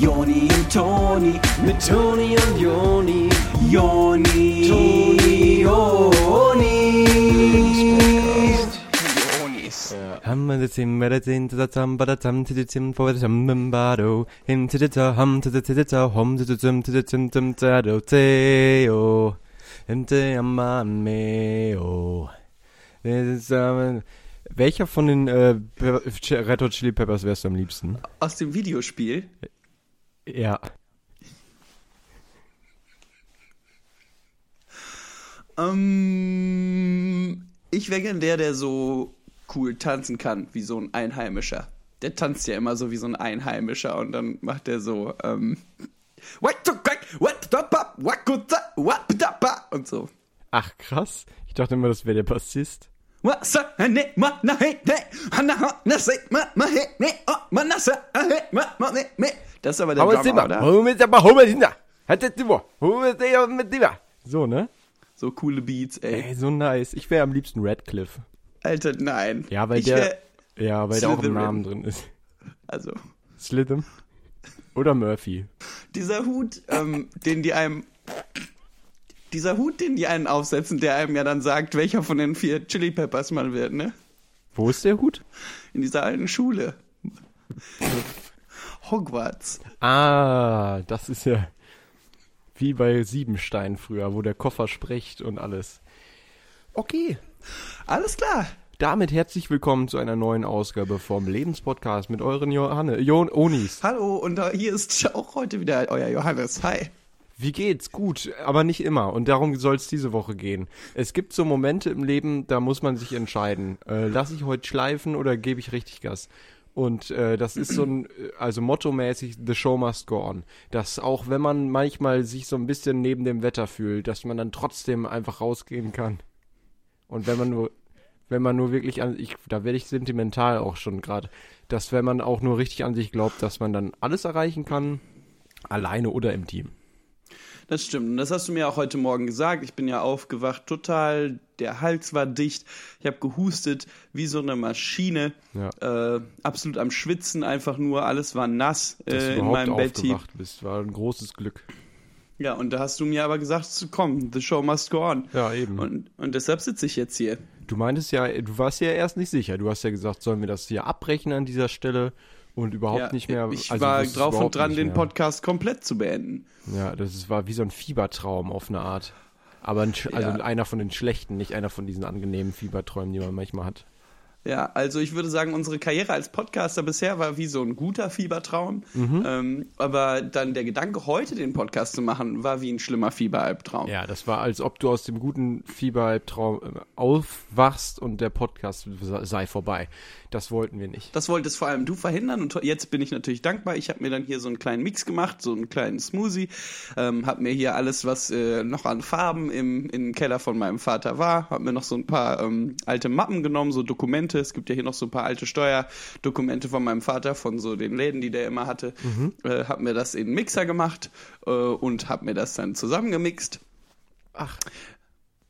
Joni und Toni, mit Toni und Joni, Joni, Toni, Joni. Hum to the tim ba da tin to the tum ba da tum to the tim for the tum bum ba do him to the ta hum to the to the ta hum to the tum to the tim tum ta do te o him te amma me o Das ist, ähm, Welcher von den äh, Red Hot Chili Peppers wärst du am liebsten? Aus dem Videospiel. Ja. Ähm, ich wäre gern der, der so cool tanzen kann, wie so ein Einheimischer. Der tanzt ja immer so wie so ein Einheimischer und dann macht er so, ähm, und so. Ach krass. Ich dachte immer, das wäre der Bassist. Ist aber der Drummer, oder? So, ne? So coole Beats, ey. Ey, so nice. Ich wäre am liebsten Radcliffe. Alter, nein. Ja, weil ich der, ja, weil der auch im Slytherin. Namen drin ist. also, Slitham oder Murphy. dieser Hut, ähm, den die einem. Dieser Hut, den die einen aufsetzen, der einem ja dann sagt, welcher von den vier Chili Peppers man wird, ne? Wo ist der Hut? In dieser alten Schule. Hogwarts. Ah, das ist ja wie bei Siebenstein früher, wo der Koffer spricht und alles. Okay. Alles klar. Damit herzlich willkommen zu einer neuen Ausgabe vom Lebenspodcast mit euren Johanne, Jon Onis. Hallo, und hier ist auch heute wieder euer Johannes. Hi. Wie geht's? Gut, aber nicht immer. Und darum soll es diese Woche gehen. Es gibt so Momente im Leben, da muss man sich entscheiden. Äh, lass ich heute schleifen oder gebe ich richtig Gas? Und äh, das ist so ein, äh, also mottomäßig, the show must go on. Dass auch wenn man manchmal sich so ein bisschen neben dem Wetter fühlt, dass man dann trotzdem einfach rausgehen kann. Und wenn man nur, wenn man nur wirklich an, ich, da werde ich sentimental auch schon gerade, dass wenn man auch nur richtig an sich glaubt, dass man dann alles erreichen kann, alleine oder im Team. Das stimmt. Und das hast du mir auch heute Morgen gesagt. Ich bin ja aufgewacht, total. Der Hals war dicht. Ich habe gehustet wie so eine Maschine. Ja. Äh, absolut am Schwitzen, einfach nur. Alles war nass dass du äh, in meinem Bett. aufgewacht bist, war ein großes Glück. Ja, und da hast du mir aber gesagt, komm, the show must go on. Ja, eben. Und, und deshalb sitze ich jetzt hier. Du meintest ja, du warst ja erst nicht sicher. Du hast ja gesagt, sollen wir das hier abbrechen an dieser Stelle und überhaupt ja, nicht mehr. Ich also war drauf und dran, den. Podcast komplett zu beenden. Ja, das ist, war wie so ein Fiebertraum auf eine Art. Aber ein, also Ja. einer von den schlechten, nicht einer von diesen angenehmen Fieberträumen, die man manchmal hat. Ja, also ich würde sagen, unsere Karriere als Podcaster bisher war wie so ein guter Fiebertraum. Mhm. Ähm, aber dann der Gedanke, heute den Podcast zu machen, war wie ein schlimmer Fieberalbtraum. Ja, das war, als ob du aus dem guten Fiebertraum äh, aufwachst und der Podcast sei vorbei. Das wollten wir nicht. Das wolltest vor allem du verhindern und jetzt bin ich natürlich dankbar. Ich habe mir dann hier so einen kleinen Mix gemacht, so einen kleinen Smoothie, ähm, habe mir hier alles, was äh, noch an Farben im, im Keller von meinem Vater war, habe mir noch so ein paar ähm, alte Mappen genommen, so Dokumente. Es gibt ja hier noch so ein paar alte Steuerdokumente von meinem Vater, von so den Läden, die der immer hatte. Äh, habe mir das in einen Mixer gemacht äh, und habe mir das dann zusammengemixt. Ach,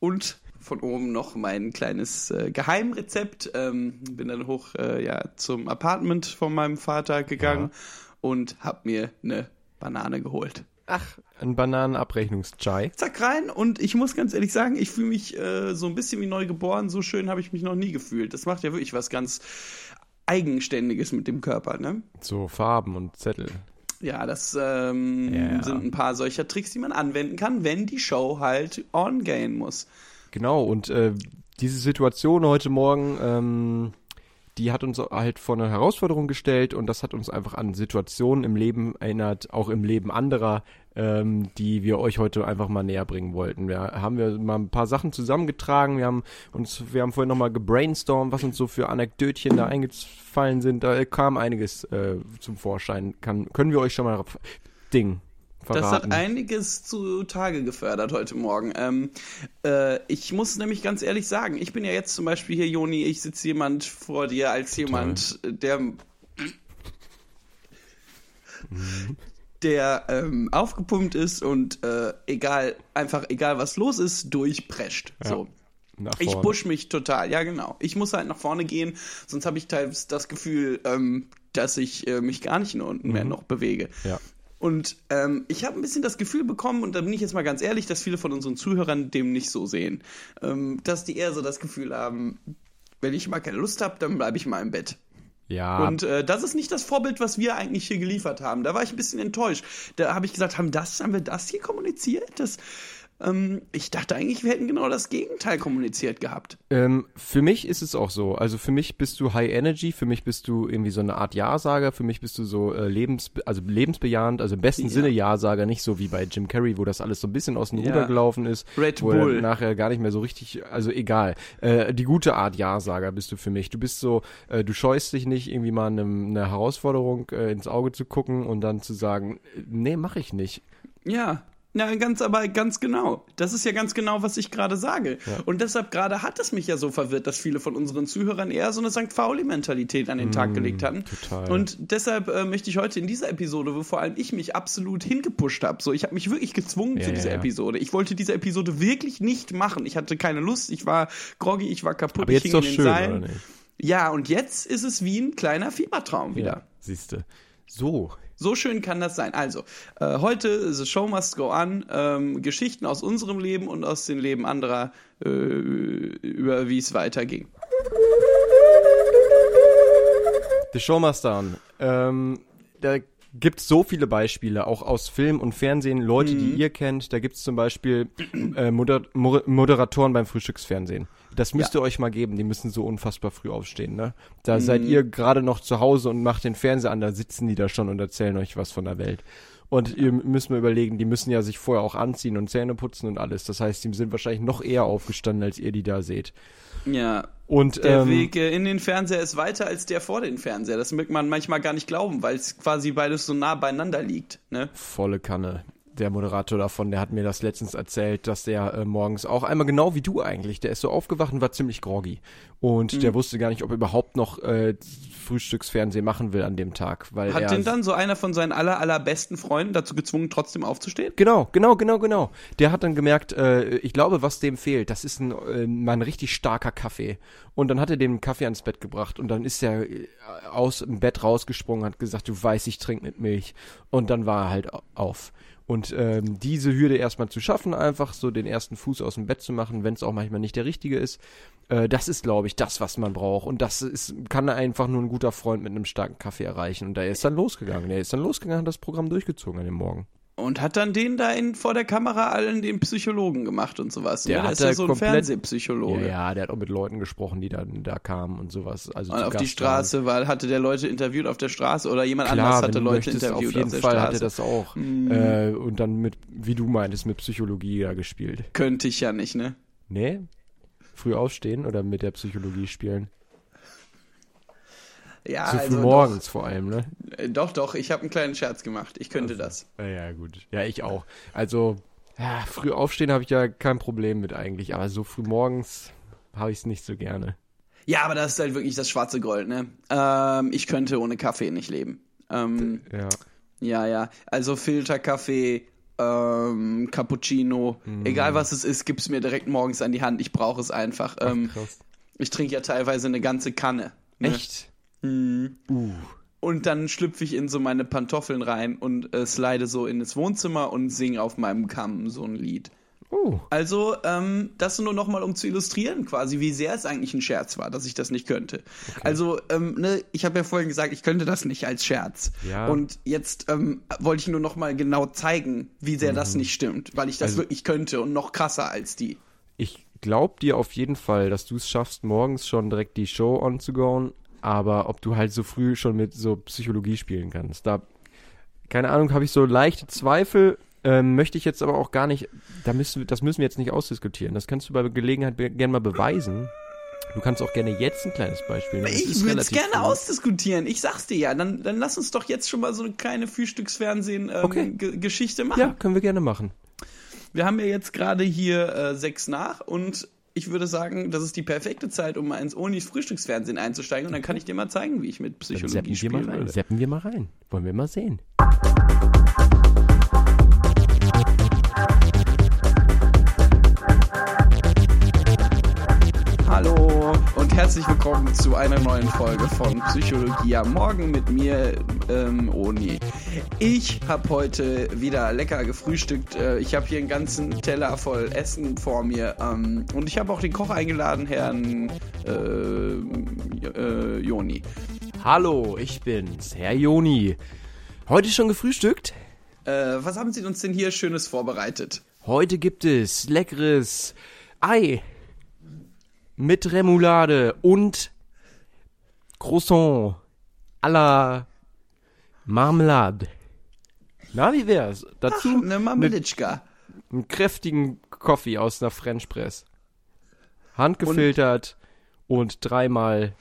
Und von oben noch mein kleines äh, Geheimrezept. Ähm, bin dann hoch äh, ja, zum Apartment von meinem Vater gegangen und hab mir eine Banane geholt. Ach, ein Bananenabrechnungschai. Zack rein und ich muss ganz ehrlich sagen, ich fühle mich äh, so ein bisschen wie neu geboren. So schön habe ich mich noch nie gefühlt. Das macht ja wirklich was ganz Eigenständiges mit dem Körper, ne? So Farben und Zettel. Ja, das ähm, Ja. sind ein paar solcher Tricks, die man anwenden kann, wenn die Show halt on gehen muss. Genau, und äh, diese Situation heute Morgen, ähm, die hat uns halt vor eine Herausforderung gestellt und das hat uns einfach an Situationen im Leben erinnert, auch im Leben anderer, ähm, die wir euch heute einfach mal näher bringen wollten. Wir haben wir mal ein paar Sachen zusammengetragen, wir haben uns, wir haben vorhin nochmal gebrainstormt, was uns so für Anekdötchen da eingefallen sind. Da kam einiges äh, zum Vorschein. Kann, können wir euch schon mal Ding Das hat verraten? einiges zutage gefördert heute Morgen. Ähm, äh, ich muss nämlich ganz ehrlich sagen, ich bin ja jetzt zum Beispiel hier, Joni, ich sitze jemand vor dir als jemand, der der ähm, aufgepumpt ist und äh, egal, einfach egal was los ist, durchprescht. Ja. So. Ich push mich total, ja genau. Ich muss halt nach vorne gehen, sonst habe ich teilweise das Gefühl, ähm, dass ich äh, mich gar nicht unten mehr noch bewege. Ja. Und ähm, ich habe ein bisschen das Gefühl bekommen, und da bin ich jetzt mal ganz ehrlich, dass viele von unseren Zuhörern dem nicht so sehen. Ähm, dass die eher so das Gefühl haben, wenn ich mal keine Lust habe, dann bleibe ich mal im Bett. Ja. Und äh, das ist nicht das Vorbild, was wir eigentlich hier geliefert haben. Da war ich ein bisschen enttäuscht. Da habe ich gesagt, haben, das, haben wir das hier kommuniziert? Das, ähm, ich dachte eigentlich, wir hätten genau das Gegenteil kommuniziert gehabt. Ähm, für mich ist es auch so. Also für mich bist du High Energy, für mich bist du irgendwie so eine Art Ja-Sager, für mich bist du so äh, lebens, also lebensbejahend, also im besten Ja. Sinne Ja-Sager, nicht so wie bei Jim Carrey, wo das alles so ein bisschen aus dem Ja. Ruder gelaufen ist. Red wo er Bull. nachher gar nicht mehr so richtig, also egal. Äh, die gute Art Ja-Sager bist du für mich. Du bist so, äh, du scheust dich nicht, irgendwie mal eine, eine Herausforderung äh, ins Auge zu gucken und dann zu sagen, äh, nee, mach ich nicht. Ja. Na, ganz, aber ganz genau. Das ist ja ganz genau, was ich gerade sage. Und deshalb gerade hat es mich ja so verwirrt, dass viele von unseren Zuhörern eher so eine St. Pauli-Mentalität an den Tag gelegt hatten. total. Und deshalb äh, möchte ich heute in dieser Episode, wo vor allem ich mich absolut hingepusht habe, so ich habe mich wirklich gezwungen Ja, zu ja, dieser ja. Episode. Ich wollte diese Episode wirklich nicht machen. Ich hatte keine Lust, ich war groggy, ich war kaputt, Aber ich jetzt hing doch in den schön, Seilen. oder nicht? Ja, und jetzt ist es wie ein kleiner Fiebertraum wieder. Ja, siehste. So, So schön kann das sein. Also, äh, heute The Show Must Go On. Ähm, Geschichten aus unserem Leben und aus dem Leben anderer, äh, über wie es weiterging. The Show Must Down. Ähm, da gibt's so viele Beispiele, auch aus Film und Fernsehen, Leute, die ihr kennt. Da gibt's zum Beispiel äh, Moder Mo Moderatoren beim Frühstücksfernsehen. Das müsst ihr euch mal geben, die müssen so unfassbar früh aufstehen, ne? Da seid ihr gerade noch zu Hause und macht den Fernseher an, da sitzen die da schon und erzählen euch was von der Welt. Und ihr müsst mal überlegen, die müssen ja sich vorher auch anziehen und Zähne putzen und alles. Das heißt, die sind wahrscheinlich noch eher aufgestanden, als ihr die da seht. Ja. Und Der ähm, Weg äh, in den Fernseher ist weiter als der vor den Fernseher. Das mögt man manchmal gar nicht glauben, weil es quasi beides so nah beieinander liegt. Ne? volle Kanne. Der Moderator davon, der hat mir das letztens erzählt, dass der äh, morgens auch einmal genau wie du eigentlich, der ist so aufgewacht und war ziemlich groggy. Und Mhm. der wusste gar nicht, ob er überhaupt noch äh, Frühstücksfernsehen machen will an dem Tag. Weil Hat den dann so einer von seinen aller, allerbesten Freunden dazu gezwungen, trotzdem aufzustehen? Genau, genau, genau, genau. Der hat dann gemerkt, äh, ich glaube, was dem fehlt, das ist ein, äh, mal ein richtig starker Kaffee. Und dann hat er dem einen Kaffee ans Bett gebracht und dann ist er äh, aus dem Bett rausgesprungen, hat gesagt, du weißt, ich trinke mit Milch. Und dann war er halt au- auf. Und ähm, diese Hürde erstmal zu schaffen, einfach so den ersten Fuß aus dem Bett zu machen, wenn es auch manchmal nicht der richtige ist, äh, das ist, glaube ich, das, was man braucht. Und das ist, kann einfach nur ein guter Freund mit einem starken Kaffee erreichen. Und der ist dann losgegangen. Der ist dann losgegangen, hat das Programm durchgezogen an dem Morgen. Und hat dann den da in, vor der Kamera allen den Psychologen gemacht und sowas. Der ne? Der hat ist ja da so ein Fernsehpsychologe. Ja, ja, der hat auch mit Leuten gesprochen, die dann da kamen und sowas. Also Und auf die Gast Straße, weil hatte der Leute interviewt auf der Straße oder jemand. Klar, anders hatte Leute möchtest, interviewt auf jeden der Fall Straße. hat er das auch. Mhm. Äh, und dann mit, wie du meintest, mit Psychologie da gespielt. Könnte ich ja nicht, ne? Nee? Früh aufstehen oder mit der Psychologie spielen? Ja, so früh also morgens vor allem, ne? Doch, äh, doch, doch, ich habe einen kleinen Scherz gemacht. Ich könnte das. Ja, gut. Ja, ich auch. Also, ja, früh aufstehen habe ich ja kein Problem mit eigentlich, aber so früh morgens habe ich es nicht so gerne. Ja, aber das ist halt wirklich das schwarze Gold, ne? Ähm, ich könnte ohne Kaffee nicht leben. Ähm, Ja. ja, ja. Also Filterkaffee, ähm, Cappuccino, Mhm. egal was es ist, gib's mir direkt morgens an die Hand. Ich brauche es einfach. Ähm, Krass. ich trinke ja teilweise eine ganze Kanne. Ne? Echt? Mhm. Uh. Und dann schlüpfe ich in so meine Pantoffeln rein und äh, slide so in das Wohnzimmer und singe auf meinem Kamm so ein Lied. Uh. Also, ähm, das nur nochmal, um zu illustrieren, quasi, wie sehr es eigentlich ein Scherz war, dass ich das nicht könnte. Also, ähm, ne, ich habe ja vorhin gesagt, ich könnte das nicht als Scherz. Ja. Und jetzt ähm, wollte ich nur nochmal genau zeigen, wie sehr das nicht stimmt, weil ich das Also- wirklich könnte und noch krasser als die. Ich glaube dir auf jeden Fall, dass du es schaffst, morgens schon direkt die Show on zu aber ob du halt so früh schon mit so Psychologie spielen kannst, da, keine Ahnung, habe ich so leichte Zweifel, ähm, möchte ich jetzt aber auch gar nicht, da müssen das müssen wir jetzt nicht ausdiskutieren, das kannst du bei Gelegenheit gerne mal beweisen. Du kannst auch gerne jetzt ein kleines Beispiel nehmen. Ich würde es gerne früh. ausdiskutieren. Ich sag's dir ja. Dann, dann lass uns doch jetzt schon mal so eine kleine Frühstücksfernsehen-Geschichte Okay. machen. Ja, können wir gerne machen. Wir haben ja jetzt gerade hier äh, sechs nach und ich würde sagen, das ist die perfekte Zeit, um mal ins Onis Frühstücksfernsehen einzusteigen und dann kann ich dir mal zeigen, wie ich mit Dann Psychologie seppen wir mal rein. Seppen wir mal rein. Wollen wir mal sehen. Herzlich willkommen zu einer neuen Folge von Psychologie am Morgen mit mir, ähm, Oni. Ich habe heute wieder lecker gefrühstückt. Äh, ich habe hier einen ganzen Teller voll Essen vor mir ähm, und ich habe auch den Koch eingeladen, Herrn äh, äh, Joni. Hallo, ich bin's, Herr Joni. Heute schon gefrühstückt? Äh, was haben Sie uns denn hier Schönes vorbereitet? Heute gibt es leckeres Ei mit Remoulade und Croissant à la Marmelade. Na, wie wär's? Dazu Ach, eine Marmelitschka. einen kräftigen Kaffee aus einer French Press. Handgefiltert und, dreimal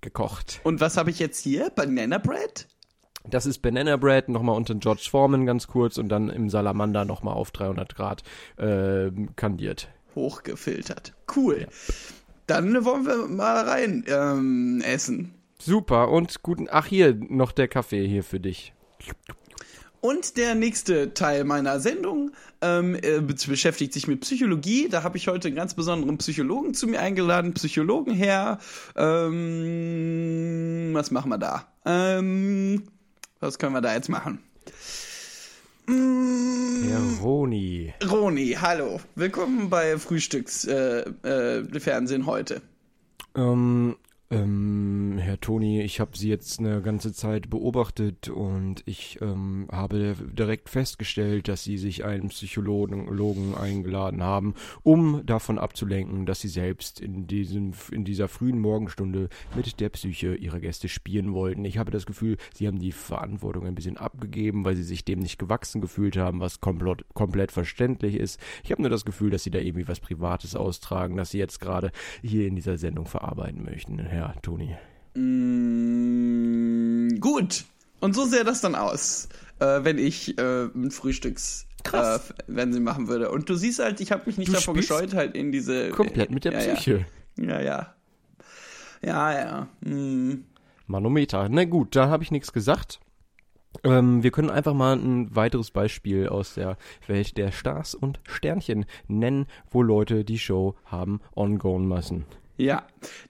gekocht. Und was habe ich jetzt hier? Banana Bread? Das ist Banana Bread, nochmal unter George Foreman ganz kurz und dann im Salamander nochmal auf 300 Grad äh, kandiert. Hochgefiltert. Cool. Dann wollen wir mal rein ähm, essen. Super und guten. Ach hier noch der Kaffee hier für dich. Und der nächste Teil meiner Sendung ähm, äh, be- beschäftigt sich mit Psychologie. Da habe ich heute einen ganz besonderen Psychologen zu mir eingeladen. Psychologenherr. Ähm, was machen wir da? Ähm, was können wir da jetzt machen? Mm, Herr Roni. Roni, hallo. Willkommen bei Frühstücksfernsehen äh, äh, heute. Ähm, ähm, Herr Toni, ich habe Sie jetzt eine ganze Zeit beobachtet und ich ähm, habe direkt festgestellt, dass Sie sich einen Psychologen Logen eingeladen haben, um davon abzulenken, dass Sie selbst in, diesem, in dieser frühen Morgenstunde mit der Psyche Ihrer Gäste spielen wollten. Ich habe das Gefühl, Sie haben die Verantwortung ein bisschen abgegeben, weil Sie sich dem nicht gewachsen gefühlt haben, was komplett, komplett verständlich ist. Ich habe nur das Gefühl, dass Sie da irgendwie was Privates austragen, das Sie jetzt gerade hier in dieser Sendung verarbeiten möchten, Herr Toni. Mm, gut. Und so sähe das dann aus, äh, wenn ich äh, ein Frühstücks. Äh, wenn sie machen würde. Und du siehst halt, ich habe mich nicht Du davor gescheut, halt in diese Komplett mit der ja, Psyche. Ja, ja. Ja, ja. ja. Hm. Manometer. Na gut, da habe ich nichts gesagt. Ähm, wir können einfach mal ein weiteres Beispiel aus der Welt der Stars und Sternchen nennen, wo Leute die Show haben ongoing müssen. Ja,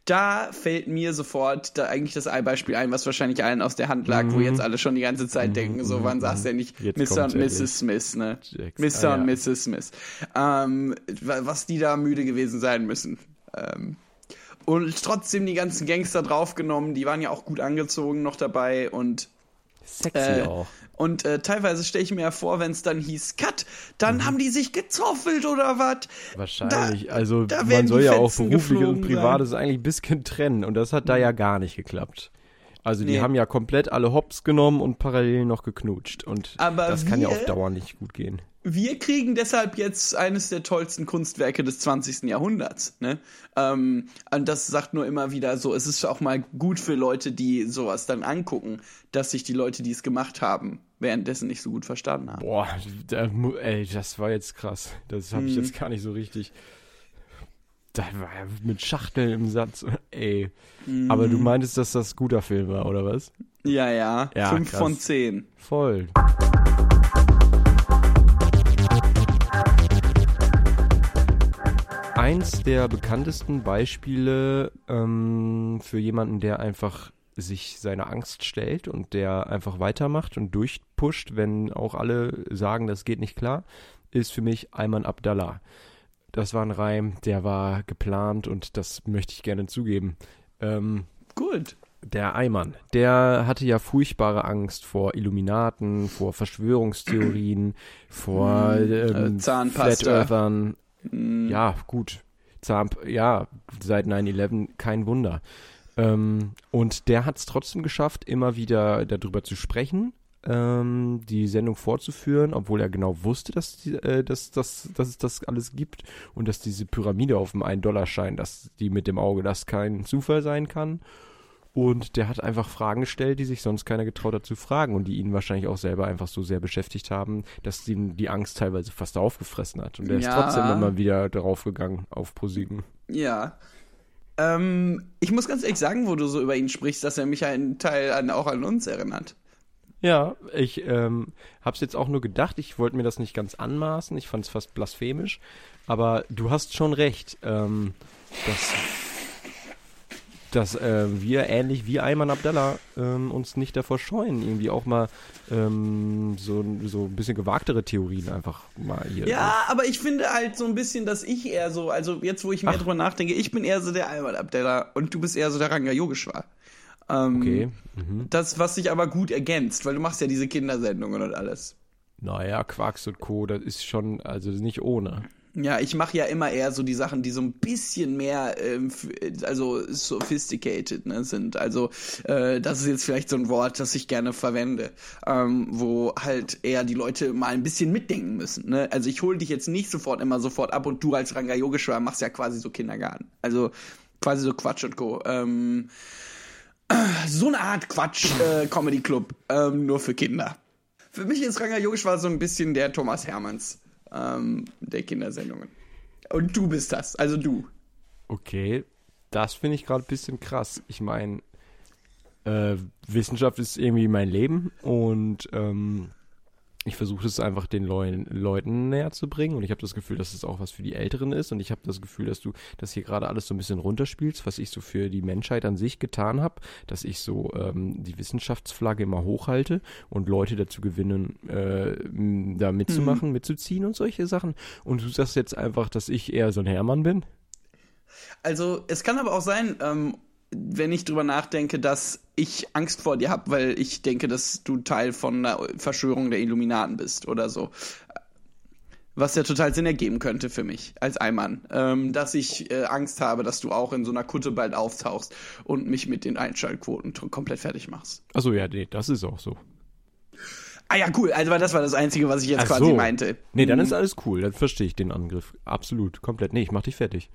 da fällt mir sofort da eigentlich das Beispiel ein, was wahrscheinlich allen aus der Hand lag, wo jetzt alle schon die ganze Zeit denken, so wann sagst du ja nicht Mhm. Jetzt Mr. und. Mrs. Smith, ne? Jax- Mr. ah, und ja. Mrs. Smith. Ähm, wa- was die da müde gewesen sein müssen. Ähm, und trotzdem die ganzen Gangster draufgenommen, die waren ja auch gut angezogen noch dabei und Sexy Äh, auch. Und äh, teilweise stelle ich mir ja vor, wenn es dann hieß Cut, dann Mhm. haben die sich gezoffelt oder was. Wahrscheinlich. da- also da man soll ja auch Fetzen beruflich und privates eigentlich ein bisschen trennen und das hat da ja gar nicht geklappt. Also die Nee. haben ja komplett alle Hops genommen und parallel noch geknutscht und Aber das kann ja auf Dauer nicht gut gehen. Wir kriegen deshalb jetzt eines der tollsten Kunstwerke des 20. Jahrhunderts. Ne? Ähm, und das sagt nur immer wieder so, es ist auch mal gut für Leute, die sowas dann angucken, dass sich die Leute, die es gemacht haben, währenddessen nicht so gut verstanden haben. Boah, da, ey, das war jetzt krass. Das habe Mhm. ich jetzt gar nicht so richtig. Da war ja mit Schachteln im Satz, ey. Aber Mhm. du meintest, dass das guter Film war, oder was? Ja, ja. Ja, Fünf krass. von zehn. Voll. Eins der bekanntesten Beispiele ähm, für jemanden, der einfach sich seiner Angst stellt und der einfach weitermacht und durchpusht, wenn auch alle sagen, das geht nicht klar, ist für mich Ayman Abdallah. Das war ein Reim, der war geplant und das möchte ich gerne zugeben. Ähm, Gut. der Eimann, der hatte ja furchtbare Angst vor Illuminaten, vor Verschwörungstheorien, vor ähm, äh, Zahnpasta. Flat Earthern. Mm, Ja, gut. Zahn, ja, seit 9-11 kein Wunder. Ähm, und der hat es trotzdem geschafft, immer wieder darüber zu sprechen, ähm, die Sendung fortzuführen, obwohl er genau wusste, dass, die, äh, dass, dass, dass es das alles gibt und dass diese Pyramide auf dem 1-Dollar-Schein, dass die mit dem Auge, das kein Zufall sein kann. Und der hat einfach Fragen gestellt, die sich sonst keiner getraut hat zu fragen und die ihn wahrscheinlich auch selber einfach so sehr beschäftigt haben, dass ihn die Angst teilweise fast aufgefressen hat. Und er ist Ja. trotzdem immer wieder draufgegangen auf ProSieben. Ja. Ähm, ich muss ganz ehrlich sagen, wo du so über ihn sprichst, dass er mich einen Teil an, auch an uns erinnert. Ja, ich ähm, hab's jetzt auch nur gedacht, ich wollte mir das nicht ganz anmaßen, ich fand's fast blasphemisch, aber du hast schon recht, ähm, das dass äh, wir ähnlich wie Ayman Abdallah ähm, uns nicht davor scheuen, irgendwie auch mal ähm, so, so ein bisschen gewagtere Theorien einfach mal hier. Ja, aber ich finde halt so ein bisschen, dass ich eher so, also jetzt, wo ich mehr Ach. drüber nachdenke, ich bin eher so der Ayman Abdallah und du bist eher so der Ranga Yogeshwar. Ähm, Okay. Mhm. Das, was sich aber gut ergänzt, weil du machst ja diese Kindersendungen und alles. Naja, Quarks und Co., das ist schon, also nicht ohne. Ja, ich mache ja immer eher so die Sachen, die so ein bisschen mehr, ähm, also sophisticated ne, sind. Also äh, das ist jetzt vielleicht so ein Wort, das ich gerne verwende, ähm, wo halt eher die Leute mal ein bisschen mitdenken müssen. Ne? Also ich hole dich jetzt nicht sofort immer sofort ab und du als Ranga Yogeshwar machst ja quasi so Kindergarten. Also quasi so Quatsch und Co. Ähm, so eine Art Quatsch äh, ähm, nur für Kinder. Für mich ist Ranga Yogeshwar so ein bisschen der Thomas Hermanns ähm, der Kindersendungen. Und du bist das, also du. Okay, das finde ich gerade ein bisschen krass. Ich meine, äh, Wissenschaft ist irgendwie mein Leben und ähm, ich versuche es einfach den Leu Leuten näher zu bringen und ich habe das Gefühl, dass es auch was für die Älteren ist und ich habe das Gefühl, dass du das hier gerade alles so ein bisschen runterspielst, was ich so für die Menschheit an sich getan habe, dass ich so ähm, die Wissenschaftsflagge immer hochhalte und Leute dazu gewinnen, äh, da mitzumachen, mitzuziehen und solche Sachen. Und du sagst jetzt einfach, dass ich eher so ein Hermann bin? Also es kann aber auch sein, ähm, wenn ich drüber nachdenke, dass ich Angst vor dir habe, weil ich denke, dass du Teil von einer Verschwörung der Illuminaten bist oder so. Was ja total Sinn ergeben könnte für mich als Eimann. Ähm, dass ich äh, Angst habe, dass du auch in so einer Kutte bald auftauchst und mich mit den Einschaltquoten komplett fertig machst. Achso, ja, nee, das ist auch so. Ah ja, cool. Also das war das Einzige, was ich jetzt Ach quasi so. meinte. Nee, dann ist alles cool. Dann verstehe ich den Angriff. Absolut, komplett. Nee, ich mach dich fertig.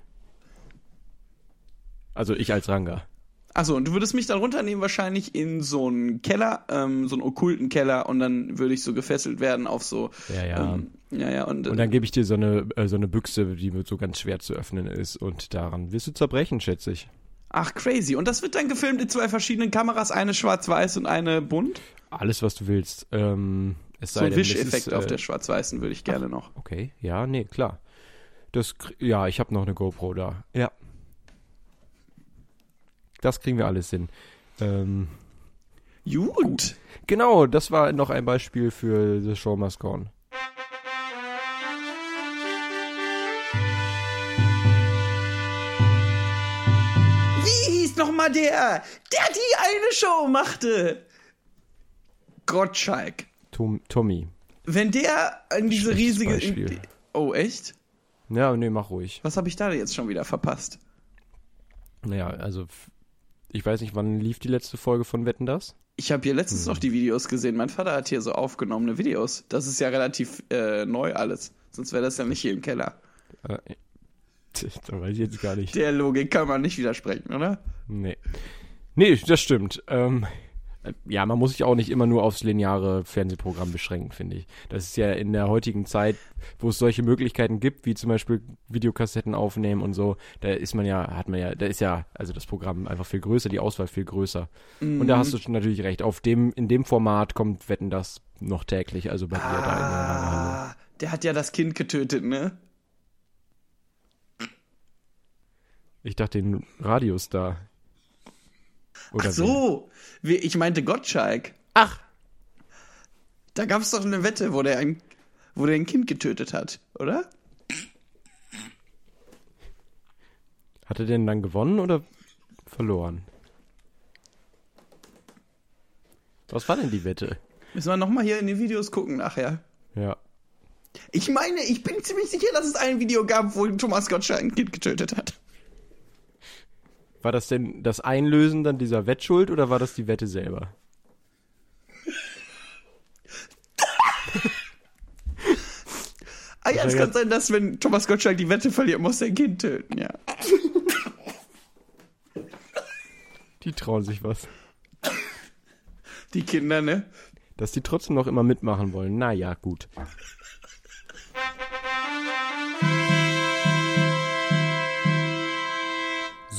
Also ich als Ranga. Achso, und du würdest mich dann runternehmen wahrscheinlich in so einen Keller, ähm, so einen okkulten Keller und dann würde ich so gefesselt werden auf so Ja, ja. Ähm, ja, ja, und, Und dann gebe ich dir so eine, äh, so eine Büchse, die so ganz schwer zu öffnen ist. Und daran wirst du zerbrechen, schätze ich. ach crazy. Und das wird dann gefilmt in zwei verschiedenen Kameras, eine schwarz-weiß und eine bunt. Alles, was du willst. Ähm, es So ein Wischeffekt ist, auf äh, der schwarz-weißen würde ich gerne noch. Okay, ja, nee, klar. Das, ja, ich habe noch eine GoPro da. Ja. Das kriegen wir alles hin. Ähm, Gut. genau, das war noch ein Beispiel für The Show Must Go On. Wie hieß noch mal der, der die eine Show machte? Gottschalk. Tom, Tommy. Wenn der in diese riesige... Beispiel. oh, echt? Ja, nee, mach ruhig. Was habe ich da jetzt schon wieder verpasst? Naja, also ich weiß nicht, wann lief die letzte Folge von Wetten das? Ich habe hier letztens noch die Videos gesehen. Mein Vater hat hier so aufgenommene Videos. Das ist ja relativ äh, neu alles. Sonst wäre das ja nicht hier im Keller. Äh, da weiß ich jetzt gar nicht. Der Logik kann man nicht widersprechen, oder? Nee. Nee, das stimmt. Ähm, äh, ja, man muss sich auch nicht immer nur aufs lineare Fernsehprogramm beschränken, finde ich. Das ist ja in der heutigen Zeit, wo es solche Möglichkeiten gibt, wie zum Beispiel Videokassetten aufnehmen und so, da ist man ja, hat man ja, da ist ja, also das Programm einfach viel größer, die Auswahl viel größer. Und da hast du schon natürlich recht. Auf dem, in dem Format kommt Wetten das noch täglich, also bei dir da in der. Ah, der hat ja das Kind getötet, ne? Ich dachte den Radiostar. Oder Ach so. Wie, ich meinte Gottschalk. Ach. Da gab es doch eine Wette, wo der, ein, wo der ein Kind getötet hat, oder? Hat er denn dann gewonnen oder verloren? Was war denn die Wette? Müssen wir nochmal hier in die Videos gucken nachher. Ja. Ich meine, ich bin ziemlich sicher, dass es ein Video gab, wo Thomas Gottschalk ein Kind getötet hat. War das denn das Einlösen dann dieser Wettschuld oder war das die Wette selber? Ah ja, es kann sein, dass wenn Thomas Gottschalk die Wette verliert, muss er ein Kind töten, ja. Die trauen sich was. Die Kinder, ne? Dass die trotzdem noch immer mitmachen wollen. Naja, gut.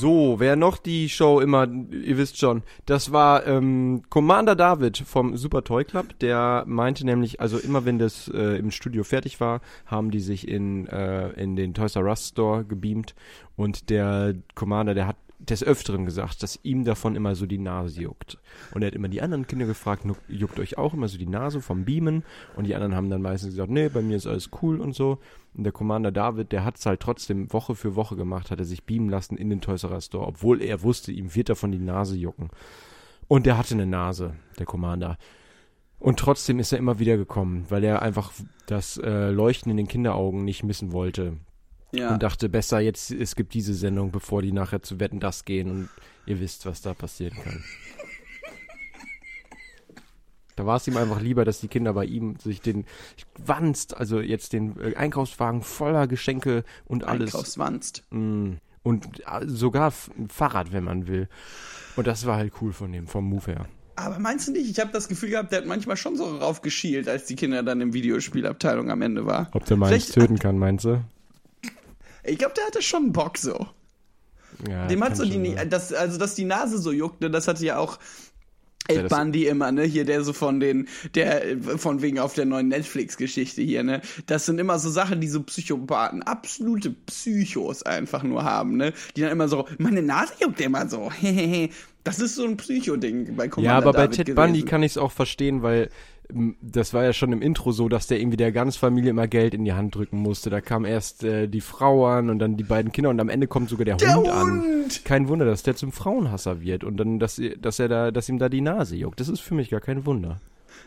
So, wer noch die Show immer, ihr wisst schon, das war ähm, Commander David vom Super Toy Club. Der meinte nämlich, also immer wenn das äh, im Studio fertig war, haben die sich in, äh, in den Toys R Us Store gebeamt und der Commander, der hat des Öfteren gesagt, dass ihm davon immer so die Nase juckt. Und er hat immer die anderen Kinder gefragt, "Nu- juckt euch auch immer so die Nase vom Beamen? Und die anderen haben dann meistens gesagt, nee, bei mir ist alles cool und so. Und der Commander David, der hat es halt trotzdem Woche für Woche gemacht, hat er sich beamen lassen in den Toys R Store, obwohl er wusste, ihm wird davon die Nase jucken. Und der hatte eine Nase, der Commander. Und trotzdem ist er immer wieder gekommen, weil er einfach das äh, Leuchten in den Kinderaugen nicht missen wollte. Ja. Und dachte, besser jetzt, es gibt diese Sendung, bevor die nachher zu Wetten das gehen und ihr wisst, was da passieren kann. Da war es ihm einfach lieber, dass die Kinder bei ihm sich den Wanst, also jetzt den äh, Einkaufswagen voller Geschenke und alles Einkaufswanst. Mm. Und äh, sogar ein Fahrrad, wenn man will. Und das war halt cool von dem, vom Move her. Aber meinst du nicht? Ich habe das Gefühl gehabt, der hat manchmal schon so raufgeschielt, als die Kinder dann im Videospielabteilung am Ende war. Ob der mal Vielleicht- töten kann, meinst du? Ich glaube, der hatte schon Bock so. Ja, Dem hat so die, das, also dass die Nase so juckt, ne, das hatte ja auch das- Bundy immer, ne, hier der so von den, der von wegen auf der neuen Netflix-Geschichte hier, ne, das sind immer so Sachen, die so Psychopathen, absolute Psychos einfach nur haben, ne, die dann immer so, meine Nase juckt immer so, hehehe. Das ist so ein Psycho-Ding bei Commander Ja, aber bei David Ted gewesen. Bundy kann ich es auch verstehen, weil das war ja schon im Intro so, dass der irgendwie der ganzen Familie immer Geld in die Hand drücken musste. Da kam erst äh, die Frau an und dann die beiden Kinder und am Ende kommt sogar der, Der Hund, an. Hund! Kein Wunder, dass der zum Frauenhasser wird und dann, dass, dass er da, dass ihm da die Nase juckt. Das ist für mich gar kein Wunder.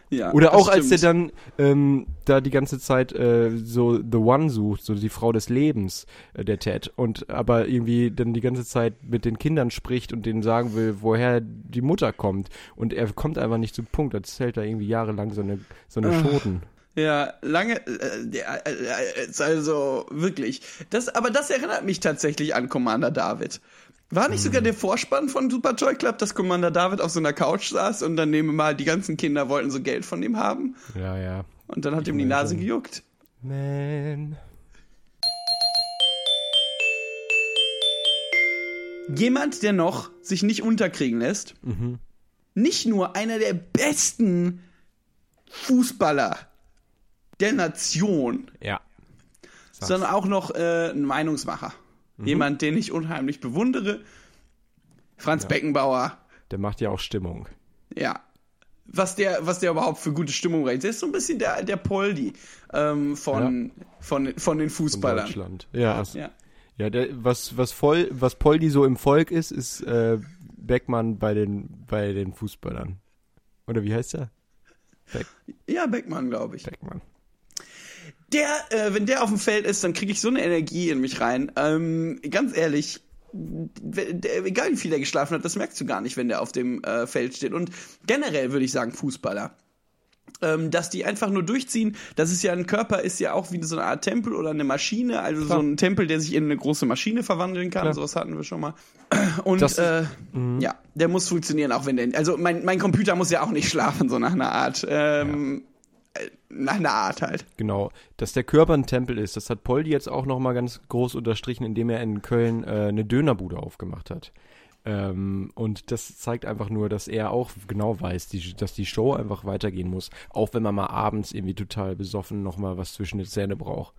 Ja, Oder das auch als der stimmt. dann ähm, da die ganze Zeit äh, so The One sucht, so die Frau des Lebens, äh, der Ted, und aber irgendwie dann die ganze Zeit mit den Kindern spricht und denen sagen will, woher die Mutter kommt. Und er kommt einfach nicht zum Punkt, erzählt da irgendwie jahrelang so eine, so eine Schoten. Ja, lange, äh, der, äh, äh, ist also wirklich. Das, aber das erinnert mich tatsächlich an Commander David. War nicht sogar der Vorspann von Super Toy Club, dass Commander David auf so einer Couch saß und dann nehmen wir mal die ganzen Kinder wollten so Geld von ihm haben Ja, ja. und dann hat ihm die Nase schon. gejuckt. Man. Jemand, der noch sich nicht unterkriegen lässt, nicht nur einer der besten Fußballer der Nation, Ja. Sag's. sondern auch noch äh, ein Meinungsmacher. Jemand, den ich unheimlich bewundere. Franz Beckenbauer. Der macht ja auch Stimmung. Ja. Was der, was der überhaupt für gute Stimmung bringt. Der ist so ein bisschen der, der Poldi ähm, von, von, von den Von Fußballern. Deutschland. Ja, ja. Ja. ja der, was, was voll, was Poldi so im Volk ist, ist äh, Beckmann bei den, bei den Fußballern. Oder wie heißt der? Beck, ja, Beckmann, glaube ich. Beckmann. Der, äh, wenn der auf dem Feld ist, dann kriege ich so eine Energie in mich rein. Ähm, ganz ehrlich, der, egal wie viel er geschlafen hat, das merkst du gar nicht, wenn der auf dem äh, Feld steht. Und generell würde ich sagen, Fußballer. Ähm, dass die einfach nur durchziehen, das ist ja ein Körper, ist ja auch wie so eine Art Tempel oder eine Maschine, also Klar. so ein Tempel, der sich in eine große Maschine verwandeln kann, Klar. sowas hatten wir schon mal. Und Das- äh, ja, der muss funktionieren, auch wenn der, also mein, mein Computer muss ja auch nicht schlafen, so nach einer Art. Ähm, äh, Nach einer Art halt. Genau, dass der Körper ein Tempel ist, das hat Poldi jetzt auch nochmal ganz groß unterstrichen, indem er in Köln äh, eine Dönerbude aufgemacht hat. Ähm, und das zeigt einfach nur, dass er auch genau weiß, die, dass die Show einfach weitergehen muss, auch wenn man mal abends irgendwie total besoffen nochmal was zwischen die Zähne braucht.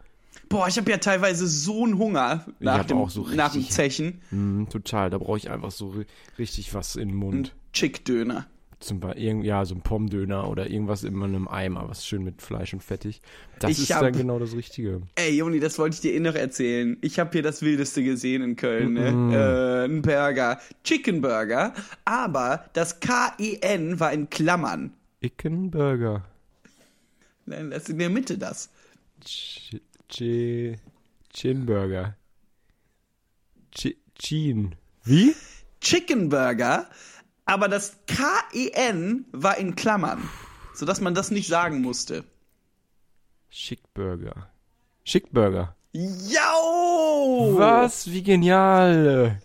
Boah, ich habe ja teilweise so einen Hunger nach, dem, auch so nach dem richtig- Zechen. Mhm, total, da brauche ich einfach so ri richtig was in den Ein Mund. Chick-Döner. Zum Beispiel, ja, so ein Pommdöner oder irgendwas in einem Eimer, was schön mit Fleisch und fettig. Das Ich ist hab- dann genau das Richtige. Ey, Joni, das wollte ich dir eh noch erzählen. Ich habe hier das Wildeste gesehen in Köln, ne? Mhm. Äh, ein Burger. Chicken Burger. Aber das K-E-N war in Klammern. Ickenburger. Nein, Das ist in der Mitte das. Ch Ch Chinburger. Ch Chin. Wie? Chicken Burger, aber das K-E-N war in Klammern. Sodass man das nicht sagen musste. Schickburger. Schickburger. Jau! Was? Wie genial.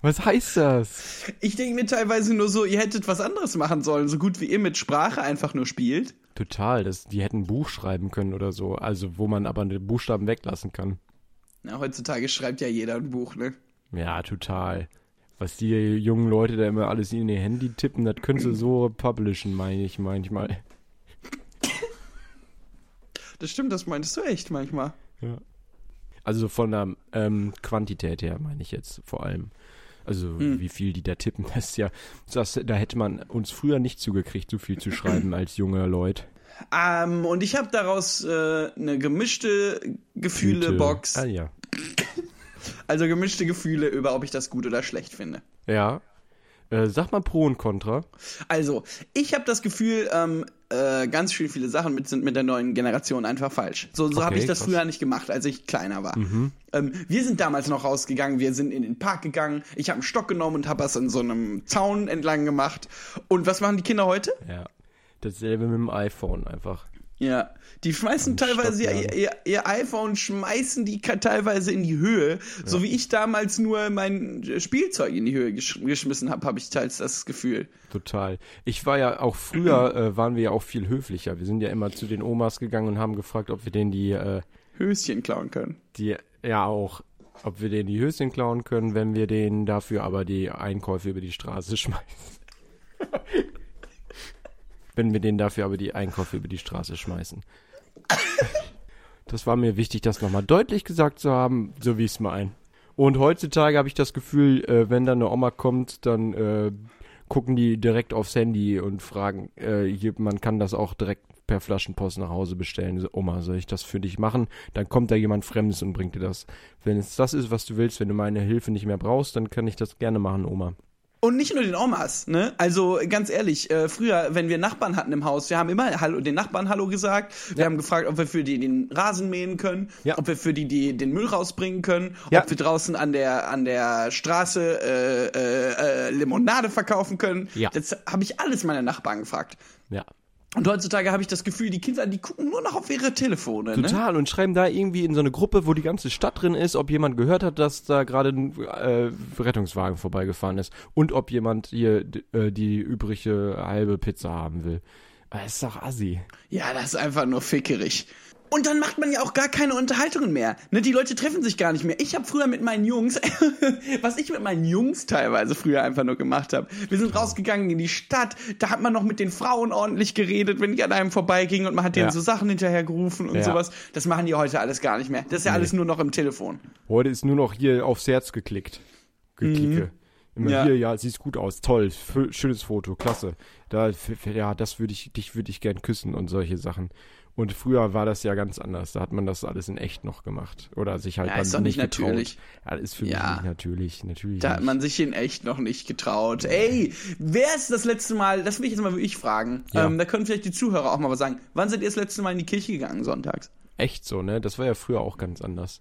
Was heißt das? Ich denke mir teilweise nur so, ihr hättet was anderes machen sollen, so gut wie ihr mit Sprache einfach nur spielt. Total, das, die hätten ein Buch schreiben können oder so, also wo man aber den Buchstaben weglassen kann. Na, heutzutage schreibt ja jeder ein Buch, ne? Ja, total. Was die jungen Leute da immer alles in ihr Handy tippen, das können sie so publishen, meine ich manchmal. Das stimmt, das meintest du echt manchmal. Ja. Also von der ähm, Quantität her, meine ich jetzt vor allem. Also wie viel die da tippen, das ist ja, das, da hätte man uns früher nicht zugekriegt, so viel zu schreiben als junge Leute. Ähm, und ich habe daraus äh, eine gemischte Gefühle-Box. Ah ja. Also gemischte Gefühle über, ob ich das gut oder schlecht finde. Ja. Äh, sag mal Pro und Contra. Also, ich habe das Gefühl, ähm, äh, ganz schön viele Sachen mit, sind mit der neuen Generation einfach falsch. So, so habe Okay, ich das krass. Mhm. früher nicht gemacht, als ich kleiner war. Ähm, wir sind damals noch rausgegangen, wir sind in den Park gegangen, ich habe einen Stock genommen und habe das in so einem Zaun entlang gemacht. Und was machen die Kinder heute? Ja. Dasselbe mit dem iPhone einfach. Ja, die schmeißen teilweise ihr, ihr, ihr iPhone, schmeißen die teilweise in die Höhe. So wie ich damals nur mein Spielzeug in die Höhe gesch geschmissen habe, habe ich teils das Gefühl. Total. Ich war ja auch früher, äh, waren wir ja auch viel höflicher. Wir sind ja immer zu den Omas gegangen und haben gefragt, ob wir denen die, äh, Höschen klauen können. die, ja auch, ob wir denen die Höschen klauen können, wenn wir denen dafür aber die Einkäufe über die Straße schmeißen. Wenn wir denen dafür aber die Einkäufe über die Straße schmeißen. Das war mir wichtig, das nochmal deutlich gesagt zu haben, so wie ich es meine. Und heutzutage habe ich das Gefühl, äh, wenn da eine Oma kommt, dann äh, gucken die direkt aufs Handy und fragen, äh, hier, man kann das auch direkt per Flaschenpost nach Hause bestellen. So, Oma, soll ich das für dich machen? Dann kommt da jemand Fremdes und bringt dir das. Wenn es das ist, was du willst, wenn du meine Hilfe nicht mehr brauchst, dann kann ich das gerne machen, Oma. Und nicht nur den Omas, ne? Also ganz ehrlich, äh, früher, wenn wir Nachbarn hatten im Haus, wir haben immer Hallo, den Nachbarn Hallo gesagt. Wir haben gefragt, ob wir für die den Rasen mähen können, Ja. ob wir für die, die den Müll rausbringen können, Ja. ob wir draußen an der an der Straße äh, äh, äh, Limonade verkaufen können. Ja. Das habe ich alles meine Nachbarn gefragt. Ja. Und heutzutage habe ich das Gefühl, die Kinder, die gucken nur noch auf ihre Telefone. Ne? Total und schreiben da irgendwie in so eine Gruppe, wo die ganze Stadt drin ist, ob jemand gehört hat, dass da gerade ein äh, Rettungswagen vorbeigefahren ist und ob jemand hier äh, die übrige halbe Pizza haben will. Das ist doch assi. Ja, das ist einfach nur fickerig. Und dann macht man ja auch gar keine Unterhaltungen mehr. Ne, die Leute treffen sich gar nicht mehr. Ich habe früher mit meinen Jungs, was ich mit meinen Jungs teilweise früher einfach nur gemacht habe. Wir sind rausgegangen in die Stadt, da hat man noch mit den Frauen ordentlich geredet, wenn die an einem vorbeigingen und man hat denen Ja. so Sachen hinterhergerufen und Ja. sowas. Das machen die heute alles gar nicht mehr. Das ist ja alles nur noch im Telefon. Heute ist nur noch hier aufs Herz geklickt. Geklicke. Immer Ja. hier, ja, siehst gut aus, toll, schönes Foto, klasse. Da, ja, das würde ich, dich würde ich gern küssen und solche Sachen. Und früher war das ja ganz anders. Da hat man das alles in echt noch gemacht. Oder sich halt Ja, dann ist doch nicht getraut. natürlich. Ja, ist für Ja. mich nicht natürlich. Natürlich. Da hat nicht. man sich in echt noch nicht getraut. Ey, wer ist das letzte Mal, das will ich jetzt mal wirklich fragen. Ja. Ähm, da können vielleicht die Zuhörer auch mal was sagen. Wann seid ihr das letzte Mal in die Kirche gegangen sonntags? Echt so, ne? Das war ja früher auch ganz anders.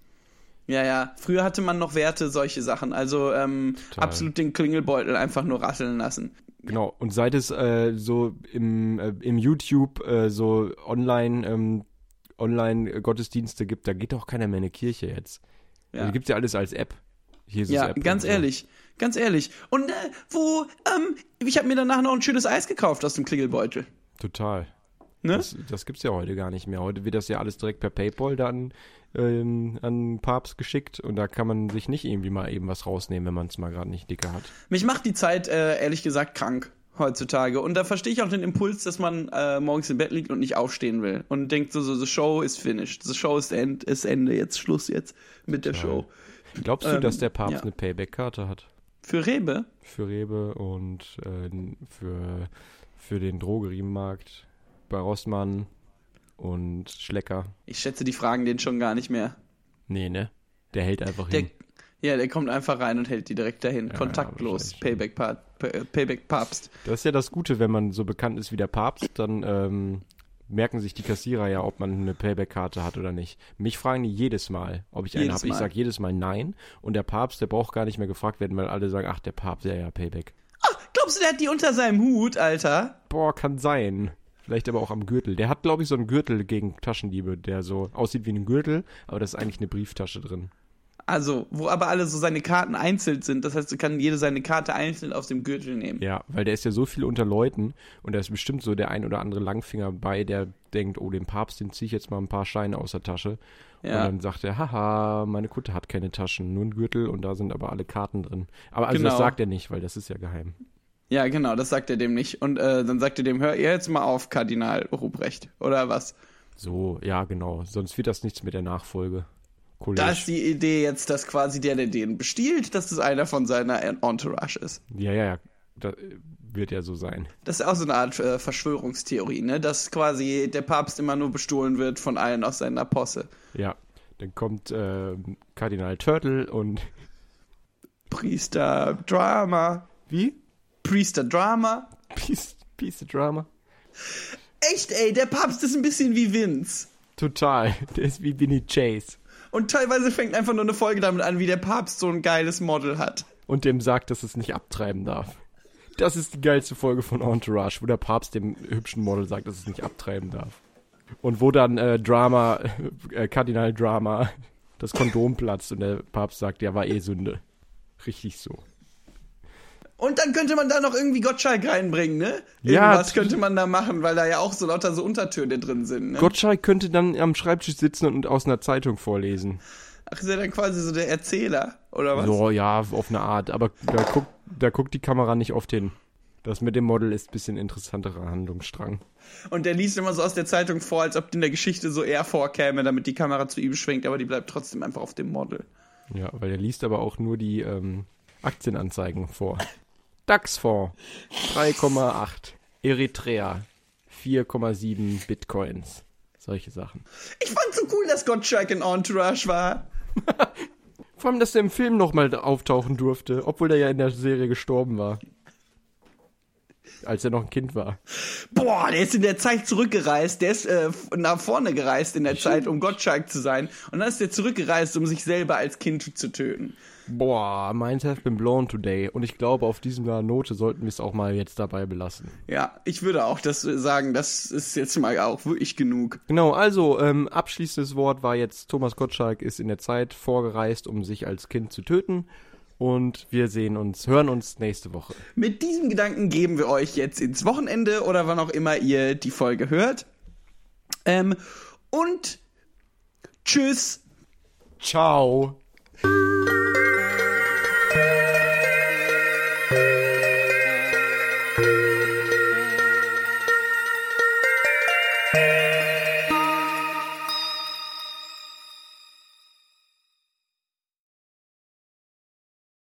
Ja, ja. Früher hatte man noch Werte, solche Sachen. Also ähm, absolut den Klingelbeutel einfach nur rasseln lassen. Genau. Und seit es äh, so im, äh, im YouTube äh, so online ähm, online Gottesdienste gibt, da geht doch keiner mehr in eine Kirche jetzt. Ja, Die gibt's ja alles als App. Jesus ja App ganz und so. ehrlich. Ganz ehrlich. Und äh, wo, ähm, ich habe mir danach noch ein schönes Eis gekauft aus dem Klingelbeutel. Total. Ne? Das, das gibt's ja heute gar nicht mehr. Heute wird das ja alles direkt per PayPal dann ähm, an Papst geschickt und da kann man sich nicht irgendwie mal eben was rausnehmen, wenn man es mal gerade nicht dicke hat. Mich macht die Zeit, äh, ehrlich gesagt, krank heutzutage. Und da verstehe ich auch den Impuls, dass man äh, morgens im Bett liegt und nicht aufstehen will. Und denkt so, so, the show is finished. The show ist, end, ist Ende, jetzt Schluss jetzt mit der Show. Glaubst du, Ähm, dass der Papst ja. eine Payback-Karte hat? Für Rebe? Für Rewe und äh, für, für den Drogeriemarkt bei Rossmann und Schlecker? Ich schätze, die fragen den schon gar nicht mehr. Nee, ne? Der hält einfach Der, hin. ja, der kommt einfach rein und hält die direkt dahin. Ja, Kontaktlos. ja, Payback, Pa- Pa- Payback Papst. Das ist ja das Gute, wenn man so bekannt ist wie der Papst, dann ähm, merken sich die Kassierer ja, ob man eine Payback-Karte hat oder nicht. Mich fragen die jedes Mal, ob ich eine habe. Ich sage jedes Mal nein. Und der Papst, der braucht gar nicht mehr gefragt werden, weil alle sagen, ach, der Papst, ja, ja, Payback. Glaubst du, der hat die unter seinem Hut, Alter? Boah, kann sein. Vielleicht aber auch am Gürtel. Der hat, glaube ich, so einen Gürtel gegen Taschendiebe, der so aussieht wie ein Gürtel, aber da ist eigentlich eine Brieftasche drin. Also, wo aber alle so seine Karten einzeln sind. Das heißt, du kann jede seine Karte einzeln aus dem Gürtel nehmen. Ja, weil der ist ja so viel unter Leuten und da ist bestimmt so der ein oder andere Langfinger bei, der denkt, oh, dem Papst, den ziehe ich jetzt mal ein paar Scheine aus der Tasche. Und Ja. dann sagt er, haha, meine Kutte hat keine Taschen, nur ein Gürtel und da sind aber alle Karten drin. Aber also das Genau. sagt er nicht, weil das ist ja geheim. Ja, genau, das sagt er dem nicht. Und äh, dann sagt er dem, hör ihr jetzt mal auf, Kardinal Ruprecht. Oder was? So, ja, genau. Sonst wird das nichts mit der Nachfolge. College. Da ist die Idee jetzt, dass quasi der, der den bestiehlt, dass das einer von seiner Entourage ist. ja, ja, ja. Das wird ja so sein. Das ist auch so eine Art äh, Verschwörungstheorie, ne? Dass quasi der Papst immer nur bestohlen wird von allen aus seiner Posse. Ja. Dann kommt ähm, Kardinal Turtle und. Priester Drama. Wie? Priester Drama. Piece of Drama. Echt, ey, der Papst ist ein bisschen wie Vince. Total. Der ist wie Vinny Chase. Und teilweise fängt einfach nur eine Folge damit an, wie der Papst so ein geiles Model hat. Und dem sagt, dass es nicht abtreiben darf. Das ist die geilste Folge von Entourage, wo der Papst dem hübschen Model sagt, dass es nicht abtreiben darf. Und wo dann äh, Drama, äh, Kardinal Drama, das Kondom platzt und der Papst sagt, ja, war eh Sünde. Richtig so. Und dann könnte man da noch irgendwie Gottschalk reinbringen, ne? Ja, Irgendwas t- könnte man da machen, weil da ja auch so lauter so Untertöne drin sind, ne? Gottschalk könnte dann am Schreibtisch sitzen und aus einer Zeitung vorlesen. Ach, ist er dann quasi so der Erzähler, oder was? So, ja, auf eine Art. Aber da guckt, da guckt die Kamera nicht oft hin. Das mit dem Model ist ein bisschen interessanterer Handlungsstrang. Und der liest immer so aus der Zeitung vor, als ob in der Geschichte so er vorkäme, damit die Kamera zu ihm schwenkt, aber die bleibt trotzdem einfach auf dem Model. Ja, weil er liest aber auch nur die ähm, Aktienanzeigen vor. DAX-Fonds 3,8. Eritrea 4,7 Bitcoins. Solche Sachen. Ich fand so cool, dass Gottschalk in Entourage war. Vor allem, dass er im Film nochmal auftauchen durfte, obwohl er ja in der Serie gestorben war. Als er noch ein Kind war. Boah, der ist in der Zeit zurückgereist. Der ist äh, nach vorne gereist in der Zeit, um Gottschalk zu sein. Und dann ist er zurückgereist, um sich selber als Kind zu töten. Boah, mine have been blown today. Und ich glaube, auf dieser Note sollten wir es auch mal jetzt dabei belassen. Ja, ich würde auch das sagen, das ist jetzt mal auch wirklich genug. Genau, also ähm, abschließendes Wort war jetzt, Thomas Gottschalk ist in der Zeit vorgereist, um sich als Kind zu töten. Und wir sehen uns, hören uns nächste Woche. Mit diesem Gedanken geben wir euch jetzt ins Wochenende oder wann auch immer ihr die Folge hört. Ähm, und tschüss. Ciao.